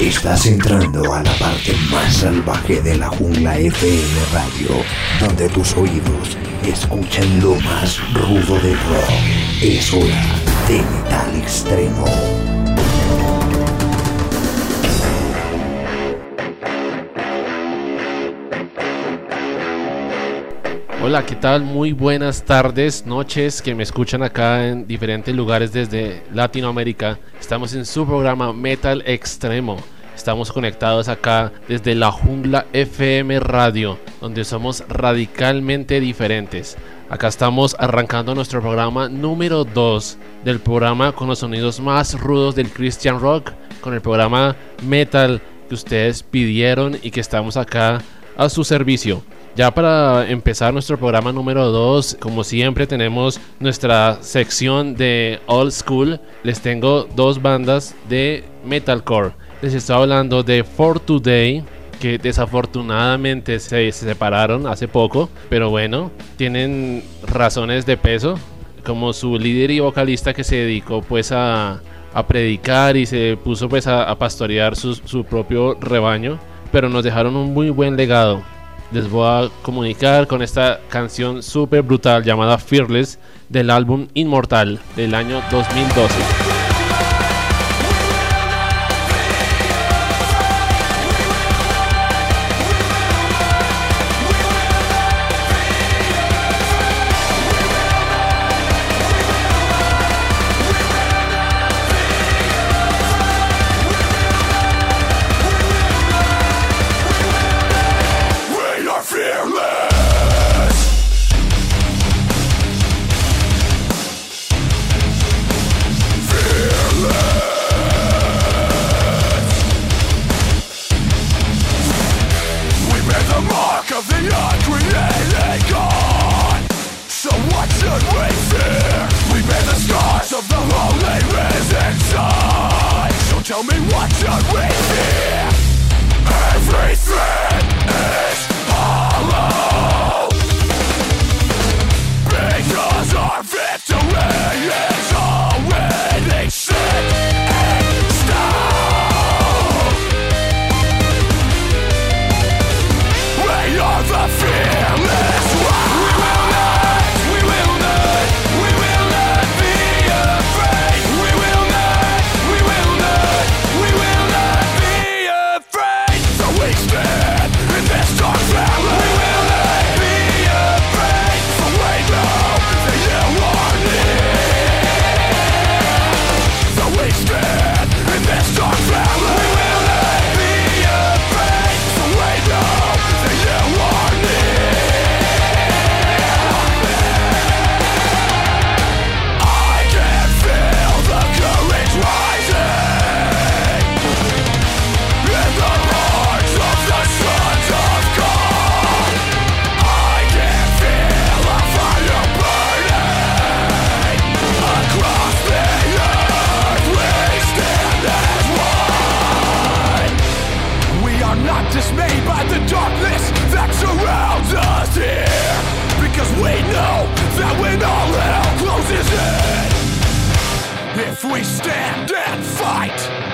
Estás entrando a la parte más salvaje de la jungla FM Radio, donde tus oídos escuchan lo más rudo del rock. Es hora de metal extremo. Hola, ¿qué tal? Muy buenas tardes, noches que me escuchan acá en diferentes lugares desde Latinoamérica. Estamos en su programa Metal Extremo. Estamos conectados acá desde la Jungla FM Radio, donde somos radicalmente diferentes. Acá estamos arrancando nuestro programa número 2 del programa con los sonidos más rudos del Christian Rock, con el programa Metal que ustedes pidieron y que estamos acá a su servicio. Ya para empezar nuestro programa número 2, como siempre tenemos nuestra sección de Old School. Les tengo dos bandas de metalcore. Les estoy hablando de For Today, que desafortunadamente se, se separaron hace poco, pero bueno, tienen razones de peso, como su líder y vocalista que se dedicó pues a, predicar y se puso pues a, pastorear su propio rebaño, pero nos dejaron un muy buen legado les voy a comunicar con esta canción súper brutal llamada Fearless del álbum Inmortal del año 2012.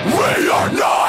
We are not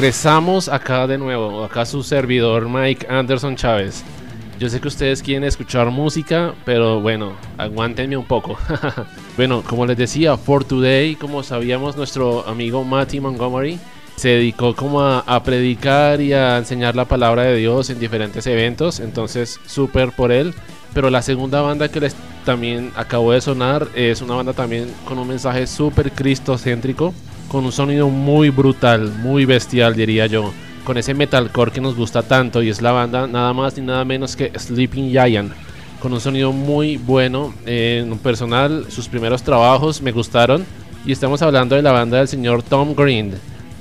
Regresamos acá de nuevo, acá su servidor Mike Anderson Chávez. Yo sé que ustedes quieren escuchar música, pero bueno, aguántenme un poco. bueno, como les decía, For Today, como sabíamos, nuestro amigo Matty Montgomery se dedicó como a, a predicar y a enseñar la palabra de Dios en diferentes eventos, entonces súper por él. Pero la segunda banda que les también acabó de sonar es una banda también con un mensaje súper cristocéntrico, con un sonido muy brutal, muy bestial diría yo, con ese metalcore que nos gusta tanto y es la banda nada más ni nada menos que Sleeping Giant, con un sonido muy bueno, eh, en personal sus primeros trabajos me gustaron y estamos hablando de la banda del señor Tom Green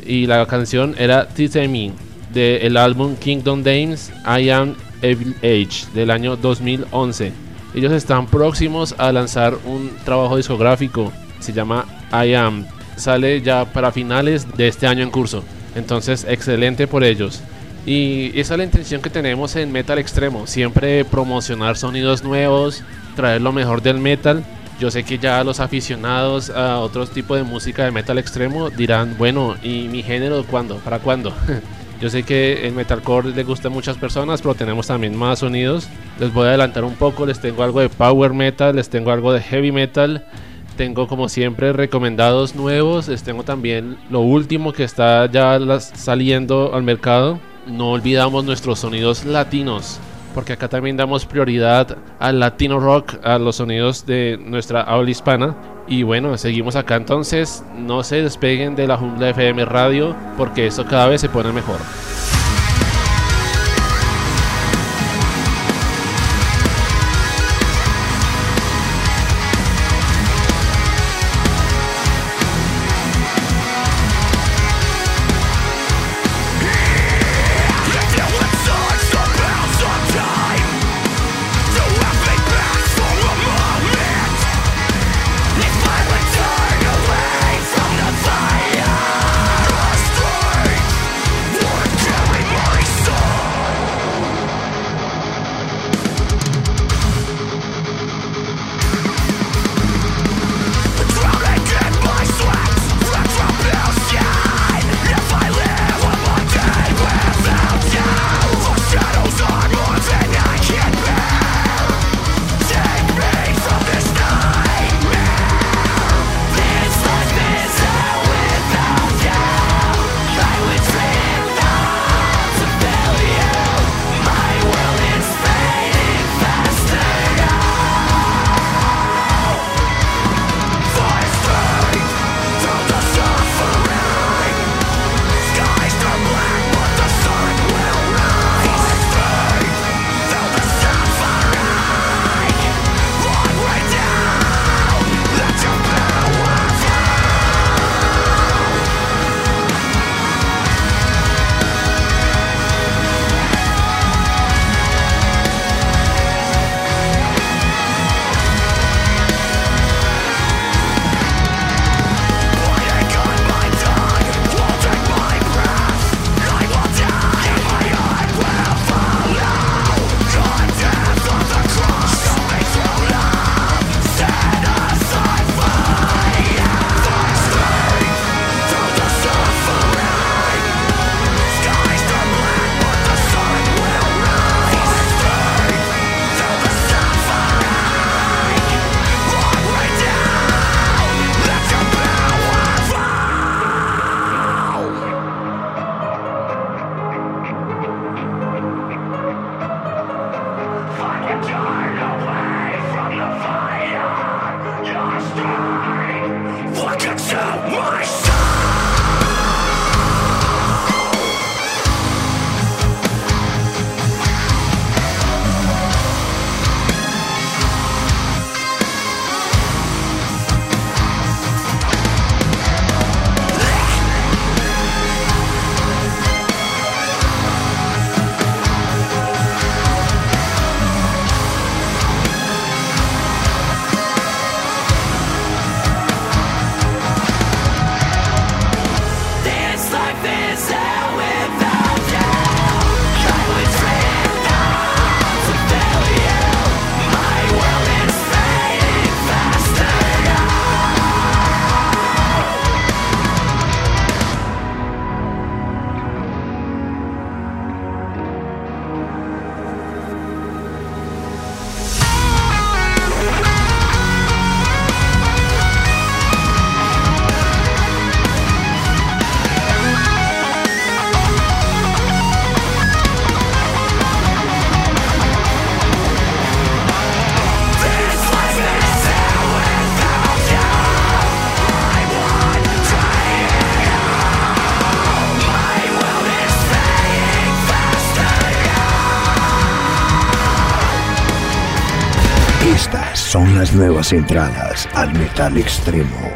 y la canción era Me del álbum Kingdom Dames I Am Evil Age del año 2011. Ellos están próximos a lanzar un trabajo discográfico Se llama I Am. Sale ya para finales de este año en curso. Entonces, excelente por ellos. Y esa es la intención que tenemos en Metal Extremo. Siempre promocionar sonidos nuevos, traer lo mejor del metal. Yo sé que ya los aficionados a otros tipos de música de metal extremo dirán, bueno, ¿y mi género cuándo? ¿Para cuándo? Yo sé que el metalcore le gusta a muchas personas, pero tenemos también más sonidos. Les voy a adelantar un poco, les tengo algo de power metal, les tengo algo de heavy metal. Tengo como siempre recomendados nuevos, les tengo también lo último que está ya saliendo al mercado. No olvidamos nuestros sonidos latinos, porque acá también damos prioridad al latino rock, a los sonidos de nuestra habla hispana. Y bueno, seguimos acá entonces. No se despeguen de la Jungla FM Radio, porque esto cada vez se pone mejor. Las nuevas entradas al metal extremo.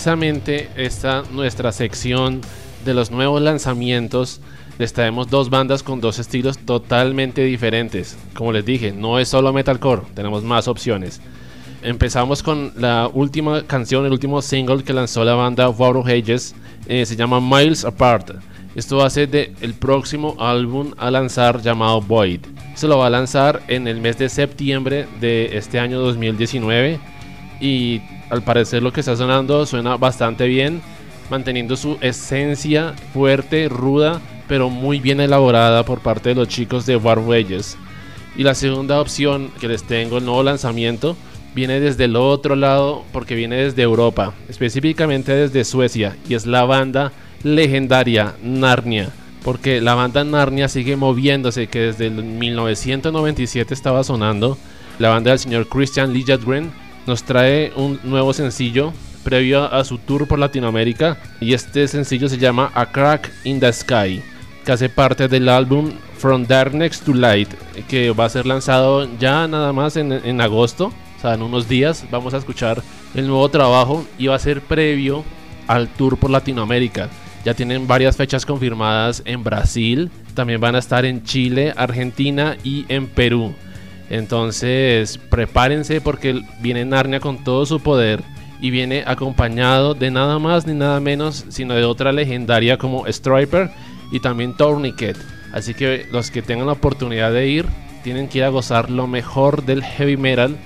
Precisamente esta nuestra sección de los nuevos lanzamientos. Les traemos dos bandas con dos estilos totalmente diferentes. Como les dije, no es solo metalcore, tenemos más opciones. Empezamos con la última canción, el último single que lanzó la banda War of Ages. eh, se llama Miles Apart. Esto va a ser de el próximo álbum a lanzar llamado Void. Se lo va a lanzar en el mes de septiembre de este año 2019 y al parecer lo que está sonando suena bastante bien, manteniendo su esencia fuerte, ruda, pero muy bien elaborada por parte de los chicos de War Wages. Y la segunda opción que les tengo, el nuevo lanzamiento, viene desde el otro lado porque viene desde Europa, específicamente desde Suecia, y es la banda legendaria Narnia. Porque la banda Narnia sigue moviéndose, que desde el 1997 estaba sonando. La banda del señor Christian Lijadgren nos trae un nuevo sencillo previo a su tour por Latinoamérica. Y este sencillo se llama A Crack in the Sky, que hace parte del álbum From Darkness to Light, que va a ser lanzado ya nada más en, en agosto. O sea, en unos días vamos a escuchar el nuevo trabajo y va a ser previo al tour por Latinoamérica. Ya tienen varias fechas confirmadas en Brasil, también van a estar en Chile, Argentina y en Perú. Entonces, prepárense porque viene Narnia con todo su poder y viene acompañado de nada más ni nada menos, sino de otra legendaria como Striper y también Tourniquet. Así que los que tengan la oportunidad de ir, tienen que ir a gozar lo mejor del heavy metal,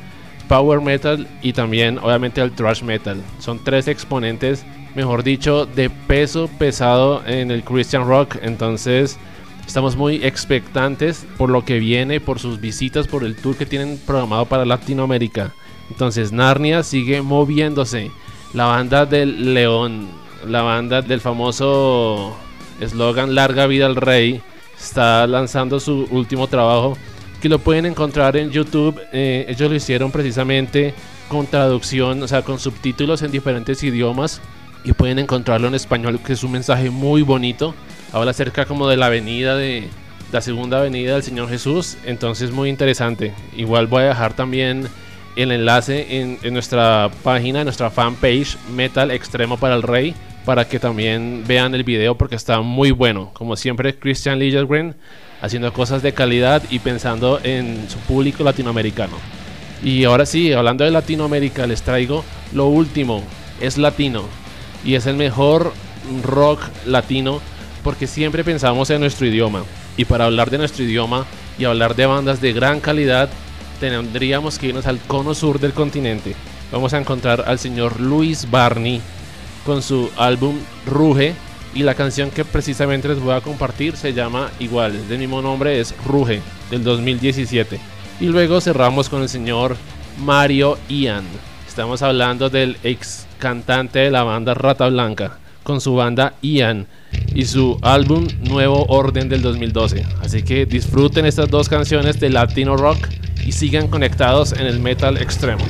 power metal y también obviamente el thrash metal. Son tres exponentes, mejor dicho, de peso pesado en el Christian rock. Entonces estamos muy expectantes por lo que viene, por sus visitas, por el tour que tienen programado para Latinoamérica. Entonces Narnia sigue moviéndose. La banda del León, la banda del famoso eslogan Larga vida al rey, está lanzando su último trabajo que lo pueden encontrar en YouTube. Eh, ellos lo hicieron precisamente con traducción, o sea, con subtítulos en diferentes idiomas y pueden encontrarlo en español, que es un mensaje muy bonito. Habla acerca como de la avenida de la segunda avenida del Señor Jesús, entonces muy interesante. Igual voy a dejar también el enlace en, nuestra página, en nuestra fanpage Metal Extremo para el Rey, para que también vean el video porque está muy bueno. Como siempre, Christian Liljegren haciendo cosas de calidad y pensando en su público latinoamericano. Y ahora sí, hablando de Latinoamérica, les traigo lo último. Es latino y es el mejor rock latino porque siempre pensamos en nuestro idioma. Y para hablar de nuestro idioma y hablar de bandas de gran calidad, tendríamos que irnos al cono sur del continente. Vamos a encontrar al señor Luis Barney con su álbum Ruge. Y la canción que precisamente les voy a compartir se llama igual, del mismo nombre, es Ruge, del 2017. Y luego cerramos con el señor Mario Ian. Estamos hablando del ex cantante de la banda Rata Blanca, con su banda Ian y su álbum Nuevo Orden del 2012. Así que disfruten estas dos canciones de Latino Rock y sigan conectados en el metal extremo.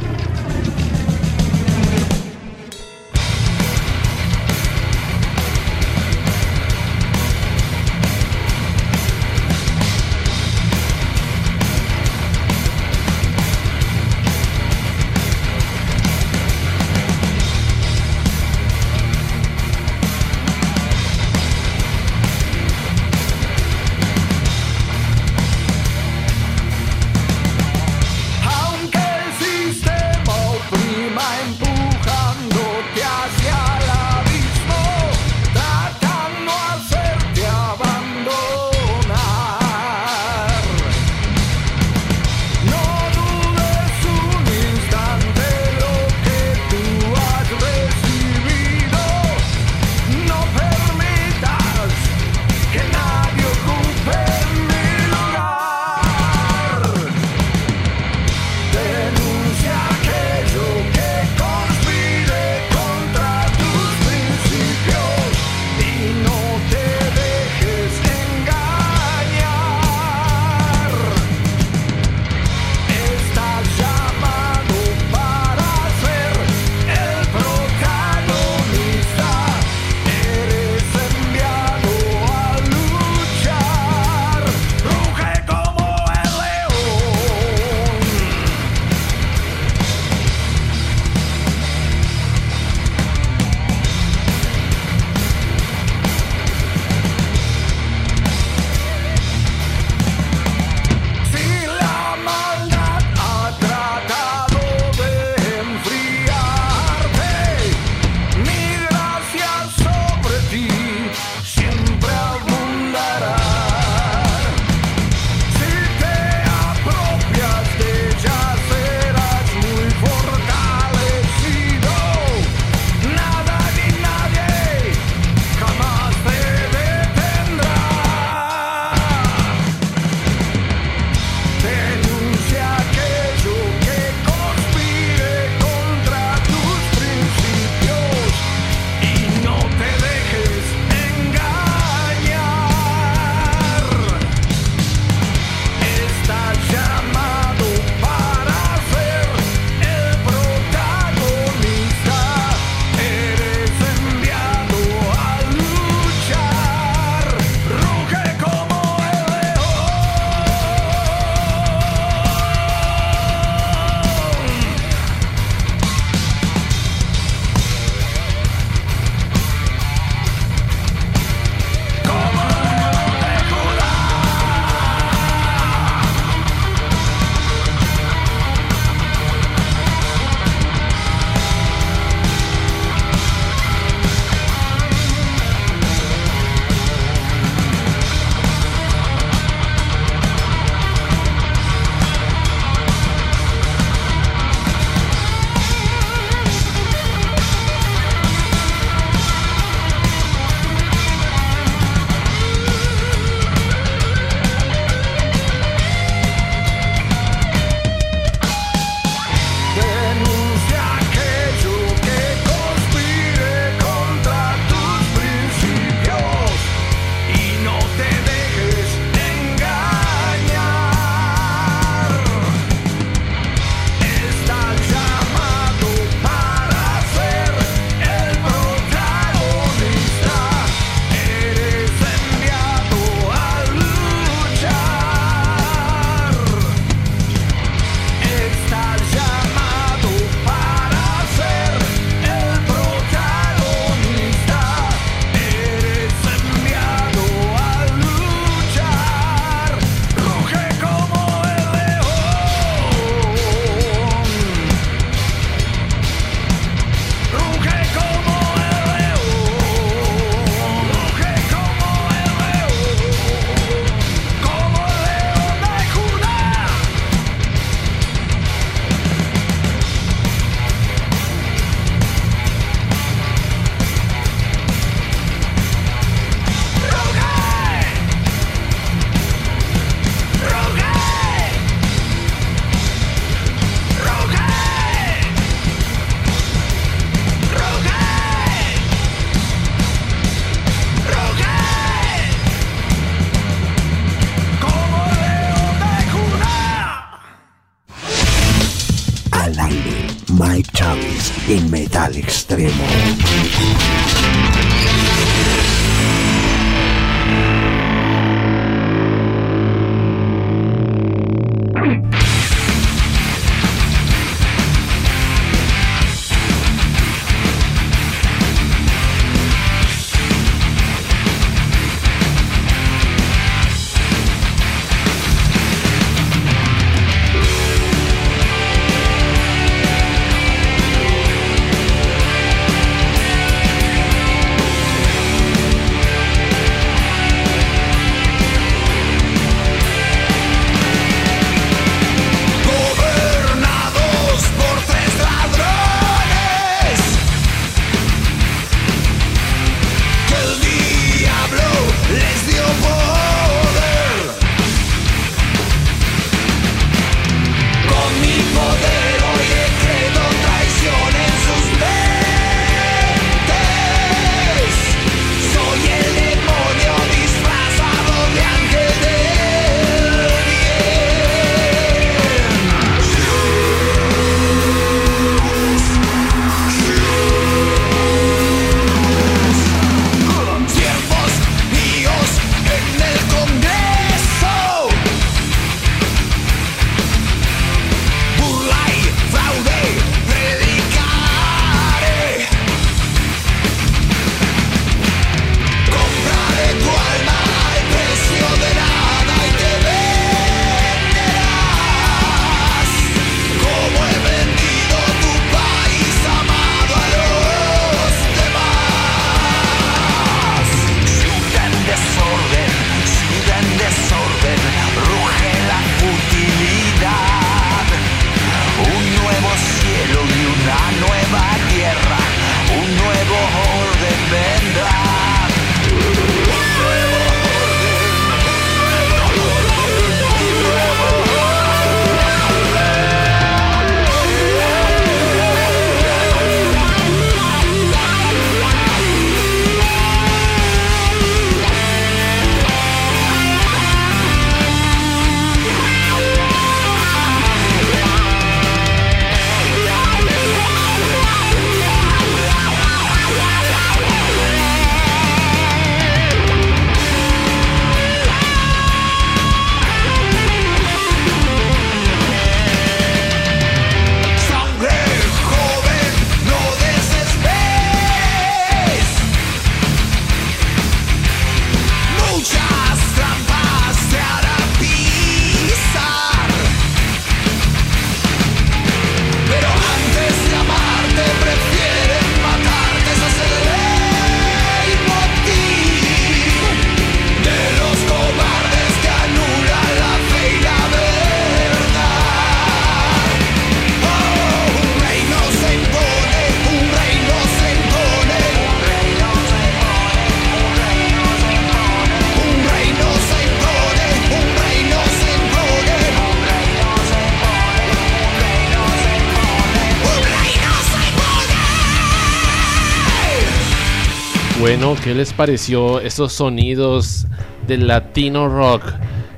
¿Qué les pareció estos sonidos del latino rock?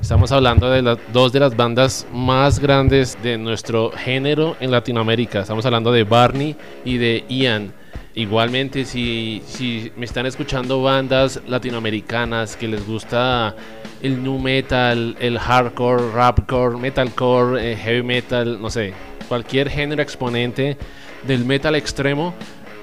Estamos hablando de las dos de las bandas más grandes de nuestro género en Latinoamérica. Estamos hablando de Barney y de Ian. Igualmente, si, si me están escuchando bandas latinoamericanas que les gusta el nu metal, el hardcore, rapcore, metalcore, eh, heavy metal, no sé, cualquier género exponente del metal extremo,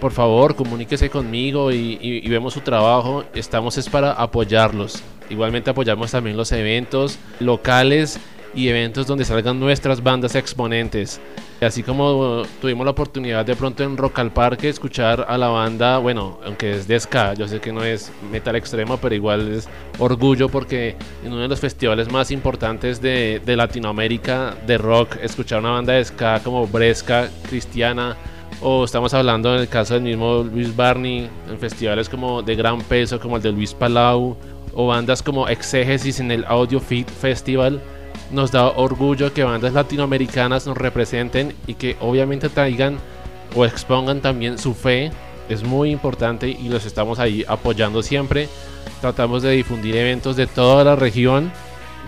por favor, comuníquese conmigo y, y- vemos su trabajo. Estamos es para apoyarlos. Igualmente apoyamos también los eventos locales y eventos donde salgan nuestras bandas exponentes. Así como tuvimos la oportunidad de pronto en Rock al Parque escuchar a la banda, bueno, aunque es de ska, yo sé que no es metal extremo, pero igual es orgullo porque en uno de los festivales más importantes de, de Latinoamérica de rock, escuchar una banda de ska como Bresca, Cristiana, o estamos hablando en el caso del mismo Luis Barney, en festivales como de gran peso, como el de Luis Palau, o bandas como Exégesis en el Audio Fit Festival. Nos da orgullo que bandas latinoamericanas nos representen y que obviamente traigan o expongan también su fe. Es muy importante y los estamos ahí apoyando siempre. Tratamos de difundir eventos de toda la región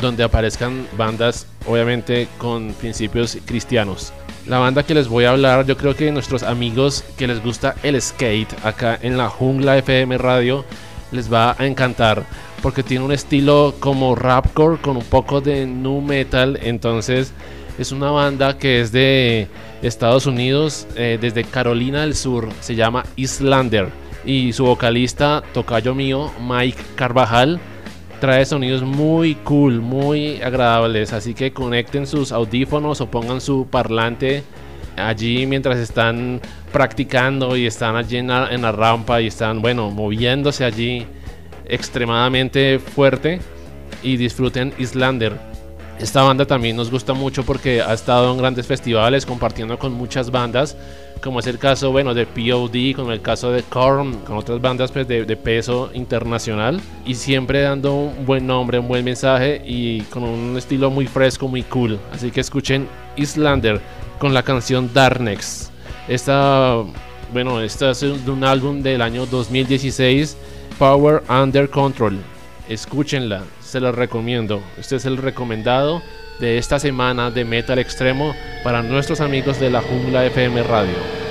donde aparezcan bandas obviamente con principios cristianos. La banda que les voy a hablar, yo creo que nuestros amigos que les gusta el skate acá en la Jungla FM Radio les va a encantar porque tiene un estilo como rapcore con un poco de nu metal, entonces es una banda que es de Estados Unidos, eh, desde Carolina del Sur, se llama Islander. Y su vocalista, tocayo mío, Mike Carvajal, trae sonidos muy cool, muy agradables. Así que conecten sus audífonos o pongan su parlante allí mientras están practicando y están allí en la, rampa y están, bueno, moviéndose allí extremadamente fuerte y disfruten Islander. Esta banda también nos gusta mucho porque ha estado en grandes festivales compartiendo con muchas bandas, como es el caso bueno, de POD, como el caso de Korn, con otras bandas pues, de, peso internacional y siempre dando un buen nombre, un buen mensaje y con un estilo muy fresco, muy cool. Así que escuchen Islander con la canción Darnex. Esta, bueno, esta es de un álbum del año 2016, Power Under Control. Escúchenla, se los recomiendo. Este es el recomendado de esta semana de Metal Extremo para nuestros amigos de la Jungla FM Radio.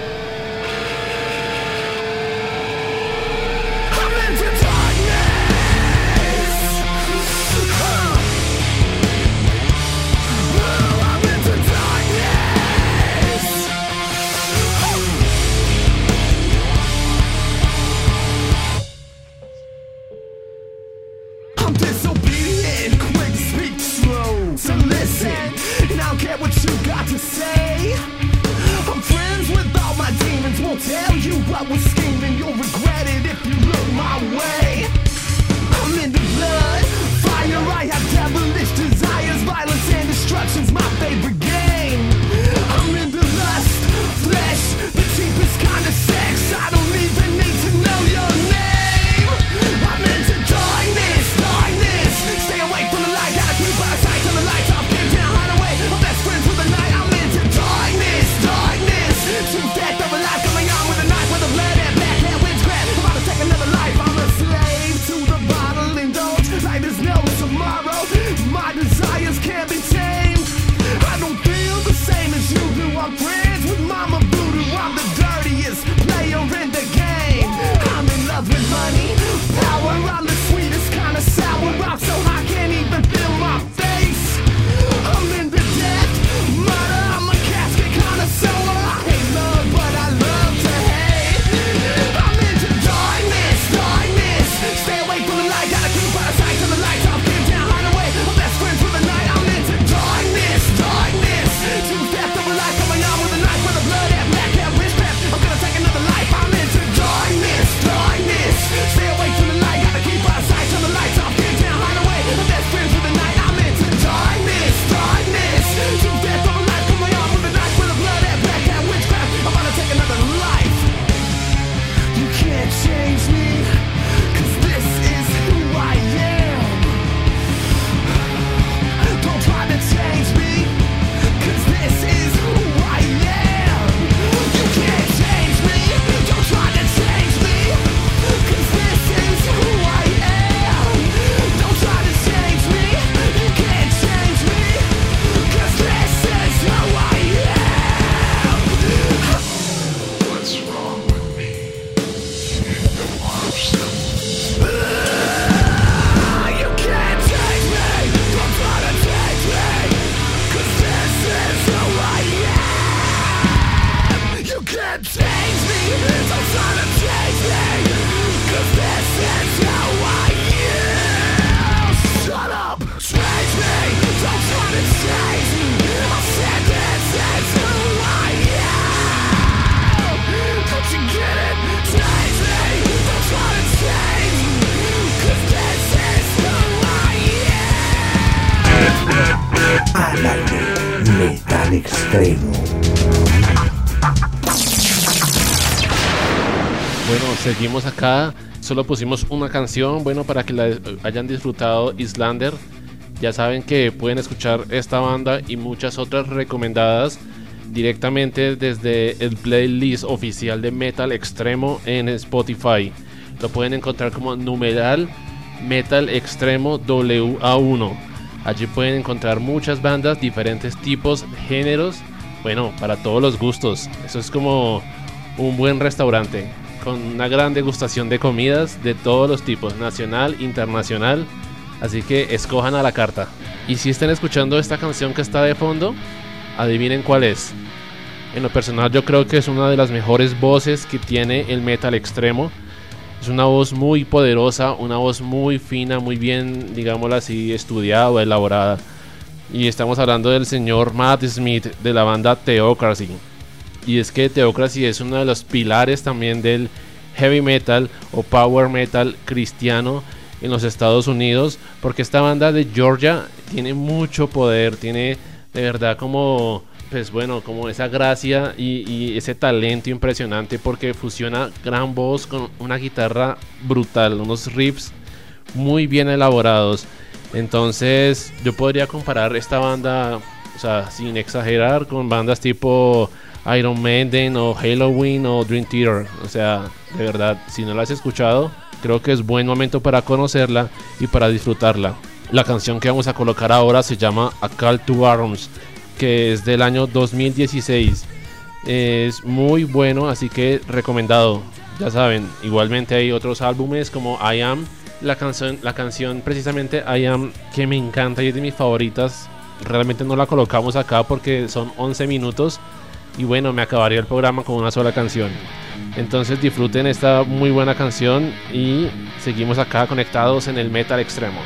Seguimos acá. Solo pusimos una canción, bueno, para que la hayan disfrutado Islander. Ya saben que pueden escuchar esta banda y muchas otras recomendadas directamente desde el playlist oficial de Metal Extremo en Spotify. Lo pueden encontrar como numeral Metal Extremo WA1. Allí pueden encontrar muchas bandas, diferentes tipos, géneros bueno, para todos los gustos. Eso es como un buen restaurante con una gran degustación de comidas de todos los tipos, nacional, internacional. Así que escojan a la carta. Y si están escuchando esta canción que está de fondo, adivinen cuál es. En lo personal yo creo que es una de las mejores voces que tiene el metal extremo. Es una voz muy poderosa, una voz muy fina, muy bien, digámoslo así, estudiada o elaborada. Y estamos hablando del señor Matt Smith de la banda Theocracy. Y es que Theocracy es uno de los pilares también del heavy metal o power metal cristiano en los Estados Unidos. Porque esta banda de Georgia tiene mucho poder, tiene de verdad como pues bueno, como esa gracia y, ese talento impresionante porque fusiona gran voz con una guitarra brutal, unos riffs muy bien elaborados. Entonces yo podría comparar esta banda, o sea, sin exagerar, con bandas tipo Iron Maiden o Halloween o Dream Theater. O sea, de verdad, si no la has escuchado, creo que es buen momento para conocerla y para disfrutarla. La canción que vamos a colocar ahora se llama A Call to Arms que es del año 2016. Es muy bueno, así que recomendado. Ya saben, igualmente hay otros álbumes como I Am. La canción, la canción precisamente I Am que me encanta y es de mis favoritas. Realmente no la colocamos acá porque son 11 minutos. Y bueno, me acabaría el programa con una sola canción. Entonces disfruten esta muy buena canción y seguimos acá conectados en el metal extremo.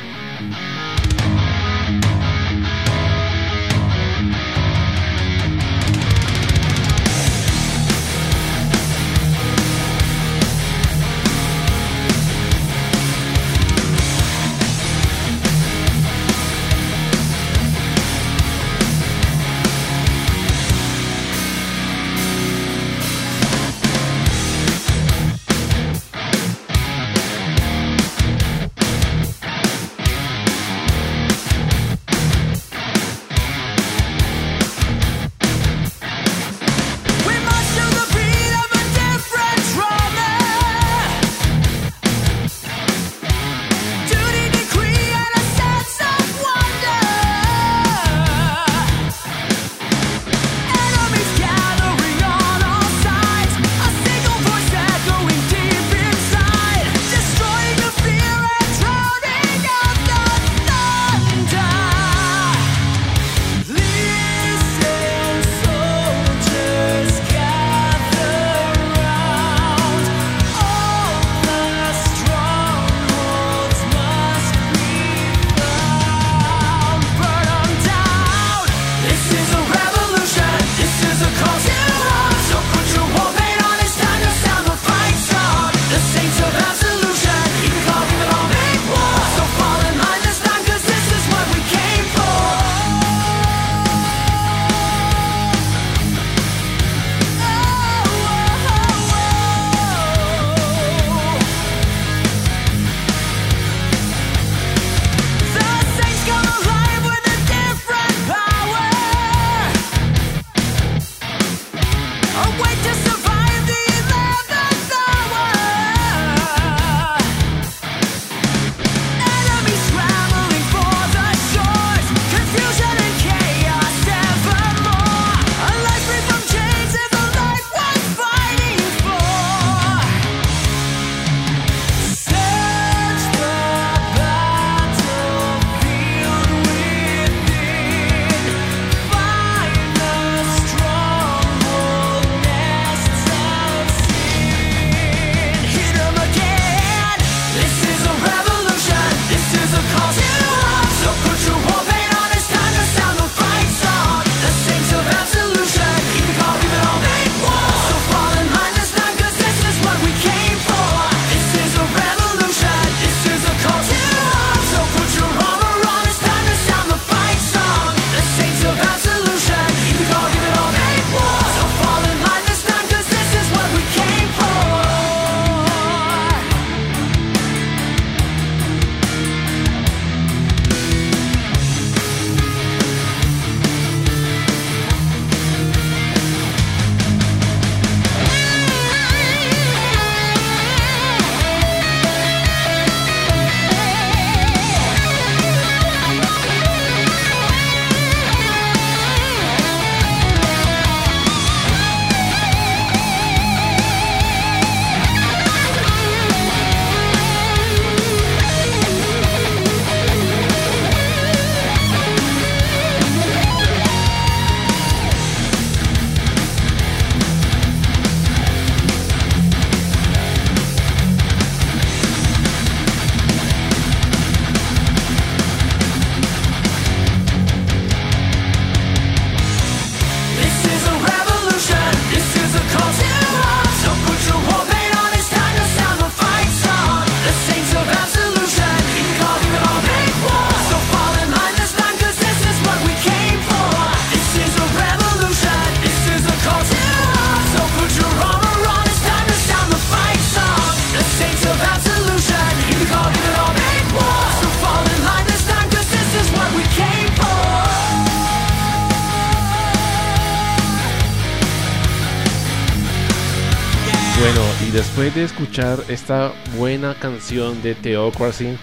De escuchar esta buena canción de Theocracy,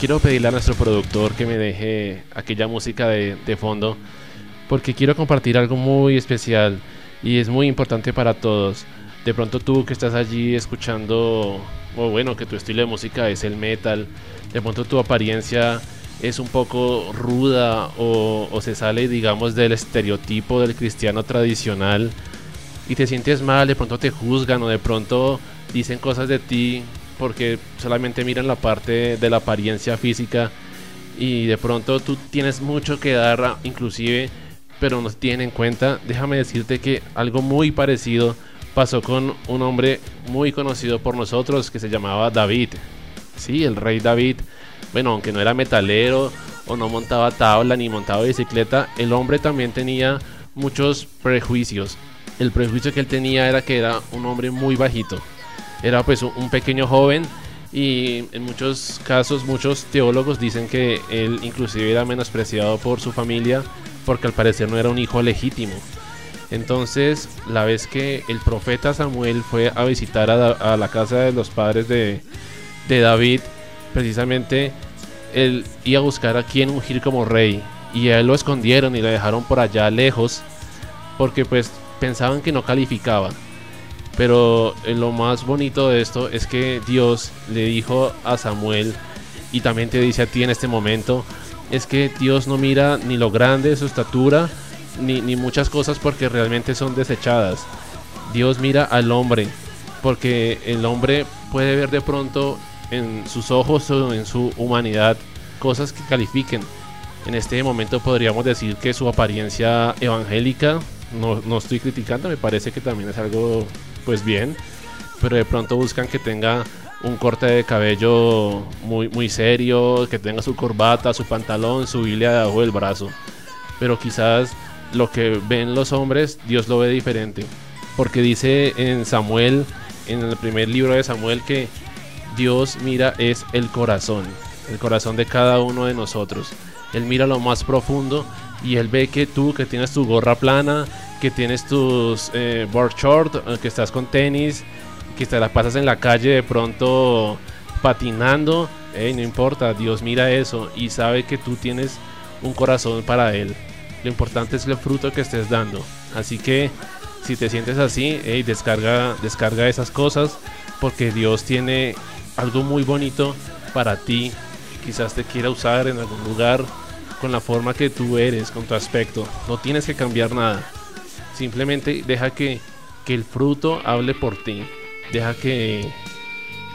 quiero pedirle a nuestro productor que me deje aquella música de, de fondo, porque quiero compartir algo muy especial y es muy importante para todos. De pronto tú que estás allí escuchando, o bueno, que tu estilo de música es el metal, de pronto tu apariencia es un poco ruda o, o se sale, digamos, del estereotipo del cristiano tradicional y te sientes mal, de pronto te juzgan o de pronto dicen cosas de ti porque solamente miran la parte de la apariencia física y de pronto tú tienes mucho que dar, inclusive, pero no tienen en cuenta. Déjame decirte que algo muy parecido pasó con un hombre muy conocido por nosotros que se llamaba David. Sí, el rey David. Bueno, aunque no era metalero o no montaba tabla ni montaba bicicleta, el hombre también tenía muchos prejuicios. El prejuicio que él tenía era que era un hombre muy bajito. Era pues un- pequeño joven y en muchos casos muchos teólogos dicen que él inclusive era menospreciado por su familia porque al parecer no era un hijo legítimo. Entonces, la vez que el profeta Samuel fue a visitar a, la casa de los padres de, de David, precisamente él iba a buscar a quien ungir como rey. Y a él lo escondieron y lo dejaron por allá lejos, porque pues pensaban que no calificaba. Pero eh, lo más bonito de esto es que Dios le dijo a Samuel, y también te dice a ti en este momento, es que Dios no mira ni lo grande de su estatura, ni, ni muchas cosas porque realmente son desechadas. Dios mira al hombre, porque el hombre puede ver de pronto en sus ojos o en su humanidad cosas que califiquen. En este momento podríamos decir que su apariencia evangélica, no, no estoy criticando, me parece que también es algo pues bien, pero de pronto buscan que tenga un corte de cabello muy, muy serio, que tenga su corbata, su pantalón, su Biblia debajo del brazo. Pero quizás lo que ven los hombres, Dios lo ve diferente. Porque dice en Samuel, en el primer libro de Samuel, que Dios mira es el corazón, el corazón de cada uno de nosotros. Él mira lo más profundo y él ve que tú que tienes tu gorra plana, que tienes tus eh, board short, eh, que estás con tenis, que te la pasas en la calle de pronto patinando, no importa, Dios mira eso y sabe que tú tienes un corazón para él. Lo importante es el fruto que estés dando. Así que si te sientes así, ey, descarga, descarga esas cosas porque Dios tiene algo muy bonito para ti. Quizás te quiera usar en algún lugar con la forma que tú eres, con tu aspecto. No tienes que cambiar nada. Simplemente deja que, que el fruto hable por ti. Deja que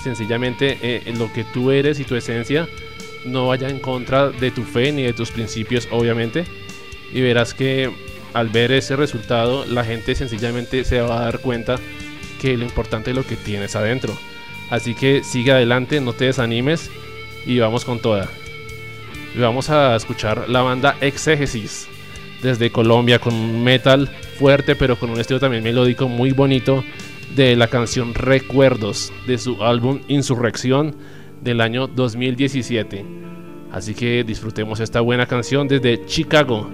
sencillamente eh, lo que tú eres y tu esencia no vaya en contra de tu fe ni de tus principios, obviamente. Y verás que al ver ese resultado, la gente sencillamente se va a dar cuenta que lo importante es lo que tienes adentro. Así que sigue adelante, no te desanimes y vamos con toda. Vamos a escuchar la banda Exégesis desde Colombia con metal fuerte pero con un estilo también melódico muy bonito de la canción Recuerdos de su álbum Insurrección del año 2017. Así que disfrutemos esta buena canción desde Chicago.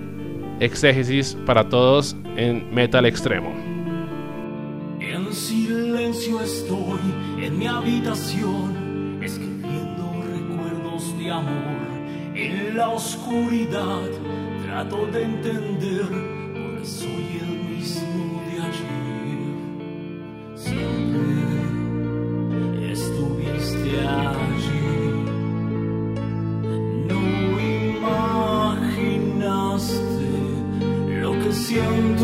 Exégesis para todos en Metal Extremo. En silencio estoy en mi habitación, escribiendo recuerdos de amor. En la oscuridad trato de entender por qué soy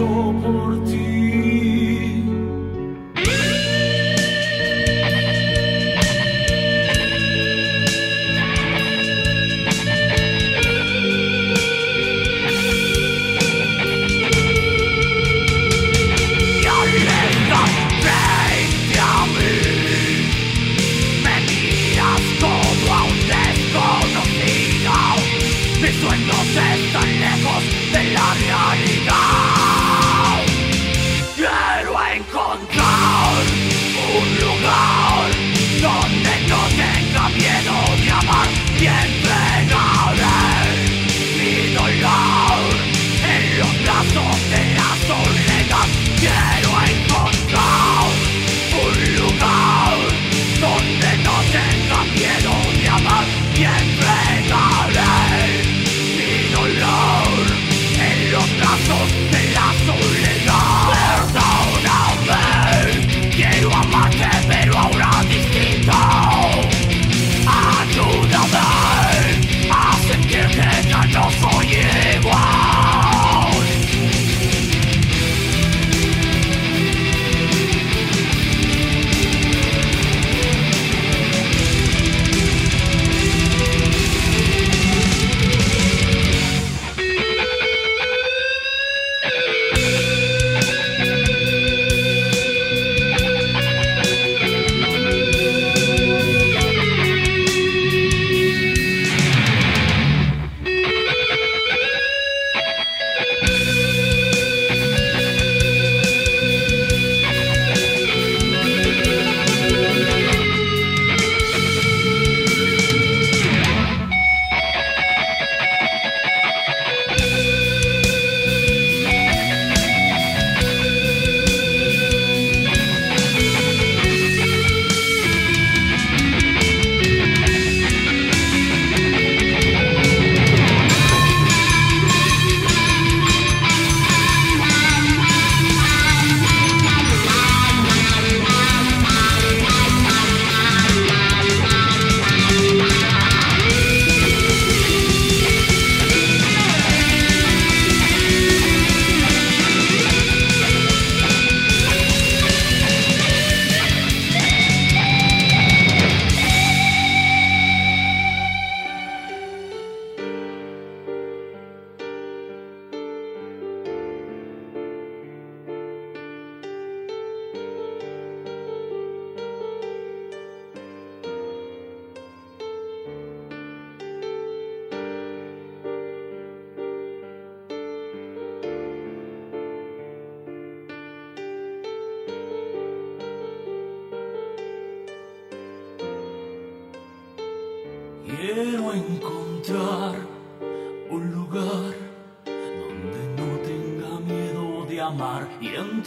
por ti.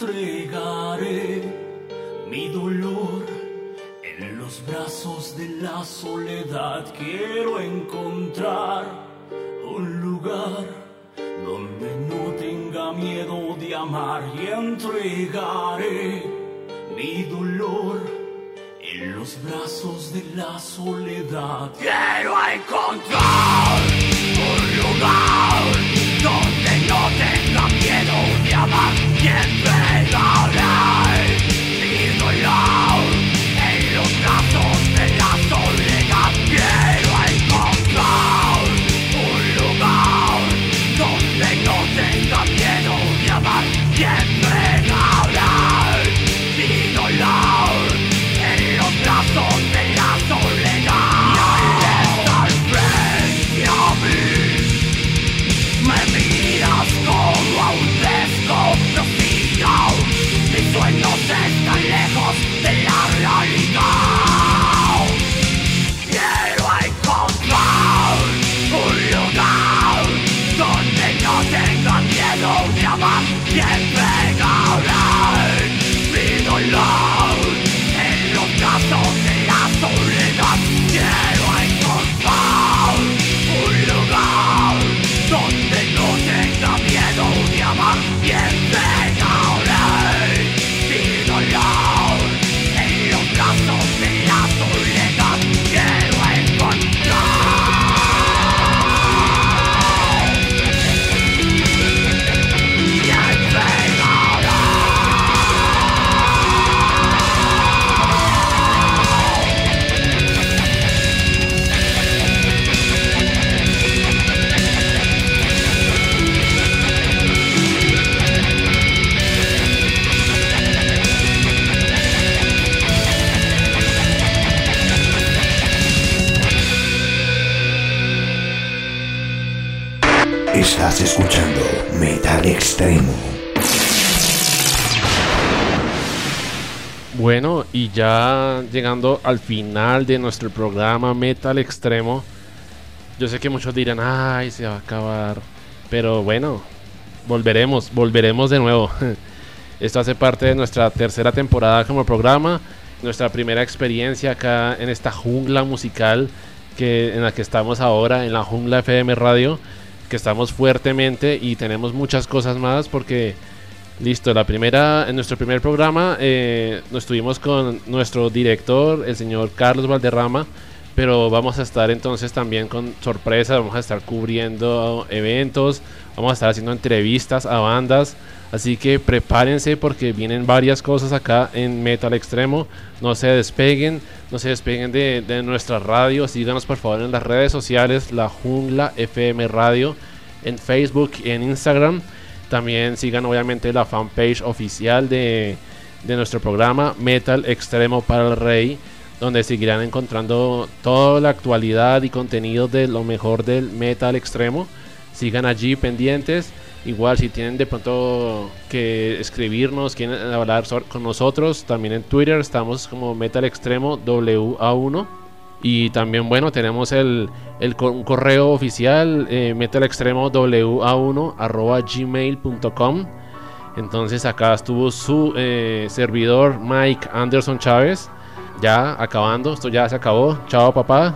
Entregaré mi dolor en los brazos de la soledad. Quiero encontrar un lugar donde no tenga miedo de amar y entregaré mi dolor en los brazos de la soledad. Bueno, y ya llegando al final de nuestro programa Metal Extremo, yo sé que muchos dirán, ay, se va a acabar. Pero bueno, volveremos, volveremos de nuevo. Esto hace parte de nuestra tercera temporada como programa, nuestra primera experiencia acá en esta jungla musical que, en la que estamos ahora, en la jungla FM Radio, que estamos fuertemente y tenemos muchas cosas más porque Listo, la primera, en nuestro primer programa eh, nos estuvimos con nuestro director, el señor Carlos Valderrama, pero vamos a estar entonces también con sorpresas, vamos a estar cubriendo eventos, vamos a estar haciendo entrevistas a bandas, así que prepárense porque vienen varias cosas acá en Metal Extremo, no se despeguen, no se despeguen de, de nuestra radio, síganos por favor en las redes sociales, La Jungla FM Radio, en Facebook y en Instagram. También sigan obviamente la fanpage oficial de, de nuestro programa Metal Extremo para el Rey, donde seguirán encontrando toda la actualidad y contenido de lo mejor del metal extremo. Sigan allí pendientes. Igual si tienen de pronto que escribirnos, quieren hablar con nosotros, también en Twitter estamos como Metal Extremo WA1. Y también, bueno, tenemos el, el correo oficial, eh, metalextremowa1 arroba gmail.com. Entonces acá estuvo su eh, servidor Mike Anderson Chávez. Ya acabando, esto ya se acabó. Chao papá,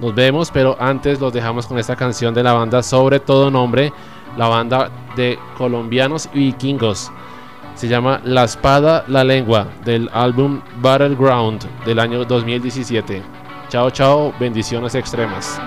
nos vemos, pero antes los dejamos con esta canción de la banda Sobre todo nombre, la banda de colombianos y vikingos. Se llama La espada, la lengua, del álbum Battleground del año 2017. Chao, chao, bendiciones extremas.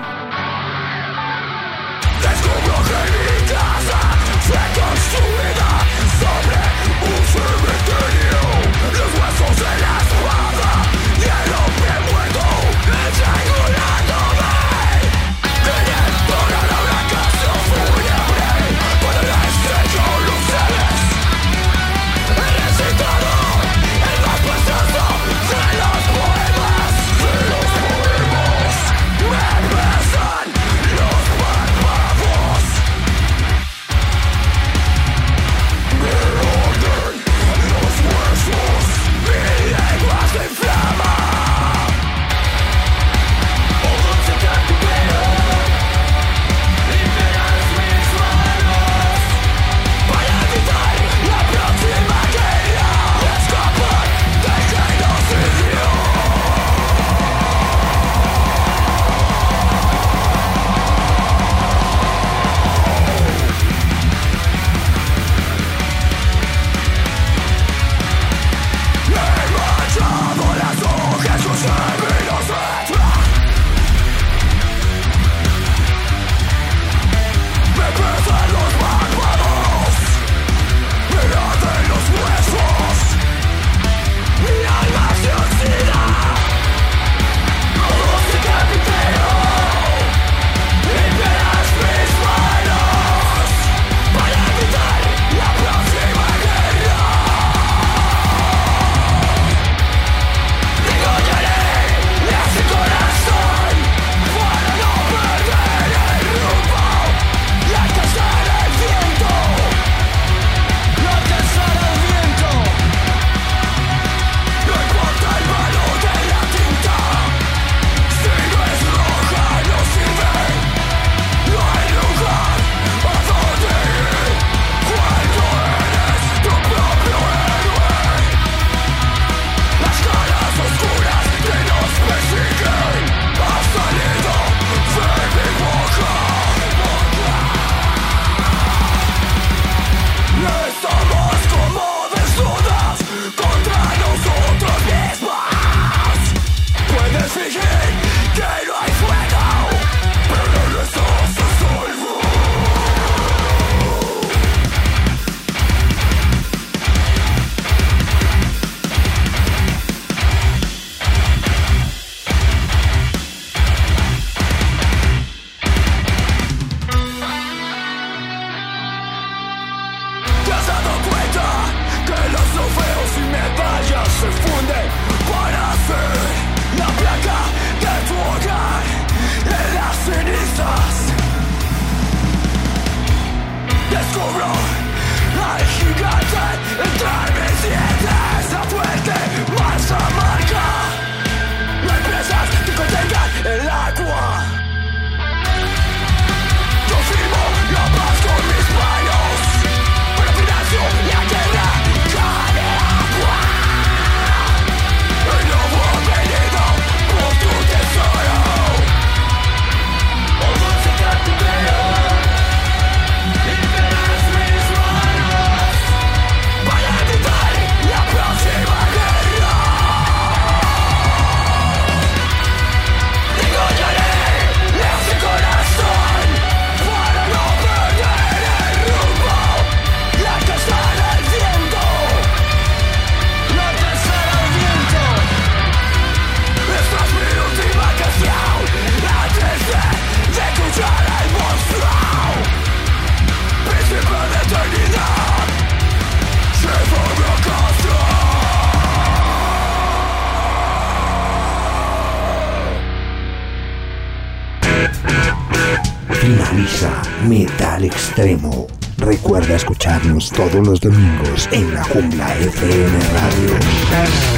Todos los domingos en la Jungla FM Radio.